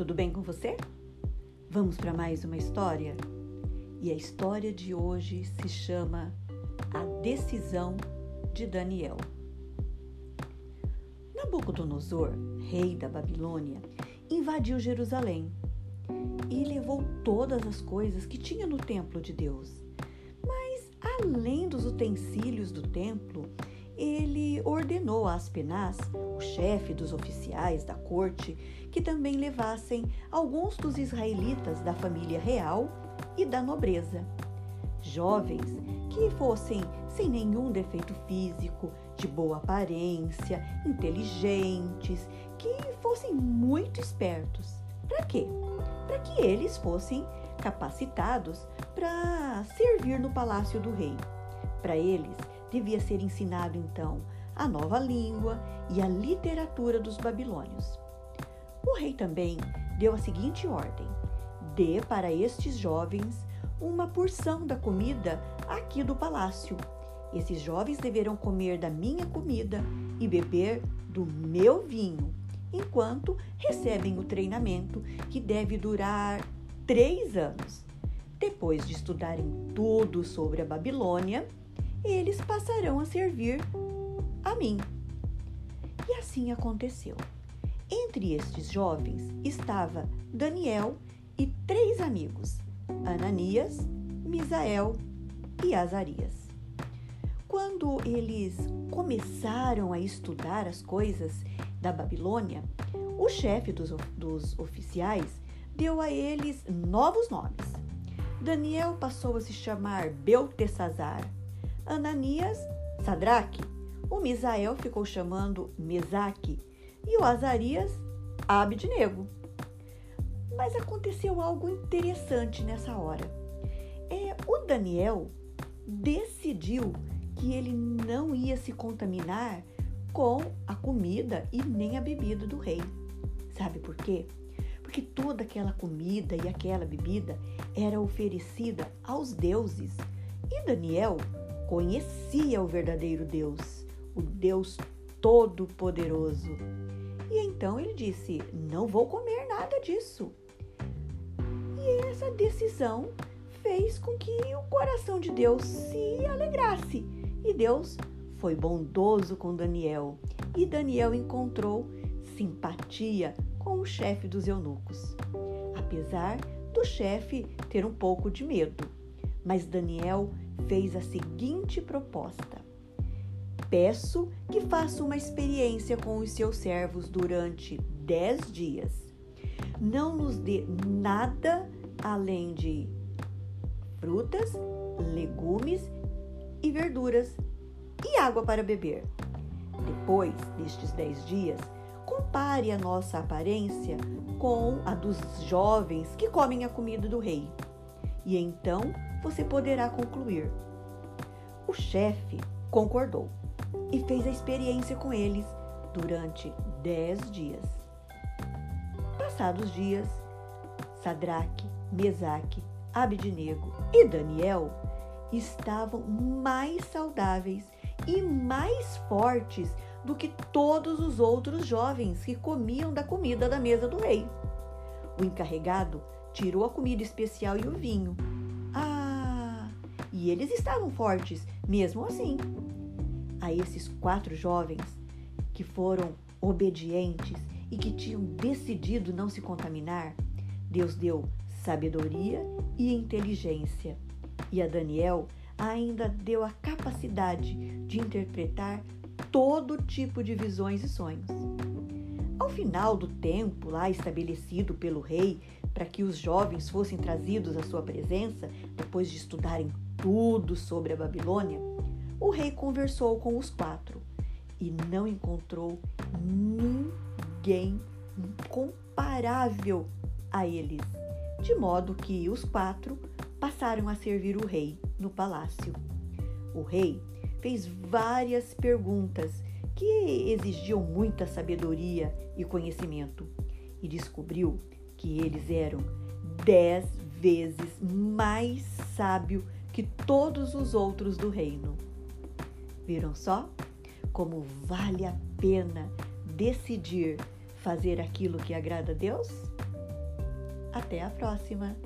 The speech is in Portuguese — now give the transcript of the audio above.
tudo bem com você? Vamos para mais uma história? E a história de hoje se chama A Decisão de Daniel. Nabucodonosor, rei da Babilônia, invadiu Jerusalém e levou todas as coisas que tinha no templo de Deus. Mas, além dos utensílios do templo, ele ordenou a Aspenaz, o chefe dos oficiais da corte, que também levassem alguns dos israelitas da família real e da nobreza. Jovens que fossem sem nenhum defeito físico, de boa aparência, inteligentes, que fossem muito espertos. Para quê? Para que eles fossem capacitados para servir no palácio do rei. Para eles, devia ser ensinado então a nova língua e a literatura dos babilônios. O rei também deu a seguinte ordem: dê para estes jovens uma porção da comida aqui do palácio. Esses jovens deverão comer da minha comida e beber do meu vinho, enquanto recebem o treinamento que deve durar três anos. Depois de estudarem tudo sobre a Babilônia, eles passarão a servir a mim. E assim aconteceu. Entre estes jovens estava Daniel e três amigos, Ananias, Misael e Azarias. Quando eles começaram a estudar as coisas da Babilônia, o chefe dos, dos oficiais deu a eles novos nomes. Daniel passou a se chamar Beltesazar Ananias, Sadraque. O Misael ficou chamando Mesaque e o Azarias, Abednego. Mas aconteceu algo interessante nessa hora. É, o Daniel decidiu que ele não ia se contaminar com a comida e nem a bebida do rei. Sabe por quê? Porque toda aquela comida e aquela bebida era oferecida aos deuses. E Daniel conhecia o verdadeiro Deus, o Deus Todo-Poderoso. E então ele disse: Não vou comer nada disso. E essa decisão fez com que o coração de Deus se alegrasse. E Deus foi bondoso com Daniel. E Daniel encontrou simpatia com o chefe dos eunucos. Apesar do chefe ter um pouco de medo, mas Daniel fez a seguinte proposta: Peço que faça uma experiência com os seus servos durante dez dias. Não nos dê nada além de frutas, legumes e verduras e água para beber. Depois destes dez dias, compare a nossa aparência com a dos jovens que comem a comida do rei. E então você poderá concluir. O chefe concordou e fez a experiência com eles durante dez dias. Passados dias, Sadraque, Mesaque, Abednego e Daniel estavam mais saudáveis e mais fortes do que todos os outros jovens que comiam da comida da mesa do rei. O encarregado tirou a comida especial e o vinho e eles estavam fortes, mesmo assim. A esses quatro jovens que foram obedientes e que tinham decidido não se contaminar, Deus deu sabedoria e inteligência. E a Daniel ainda deu a capacidade de interpretar todo tipo de visões e sonhos. Ao final do tempo lá estabelecido pelo rei para que os jovens fossem trazidos à sua presença, depois de estudarem tudo sobre a Babilônia, o rei conversou com os quatro e não encontrou ninguém comparável a eles, de modo que os quatro passaram a servir o rei no palácio. O rei fez várias perguntas que exigiam muita sabedoria e conhecimento e descobriu que eles eram dez vezes mais sábios que todos os outros do reino. Viram só como vale a pena decidir fazer aquilo que agrada a Deus? Até a próxima!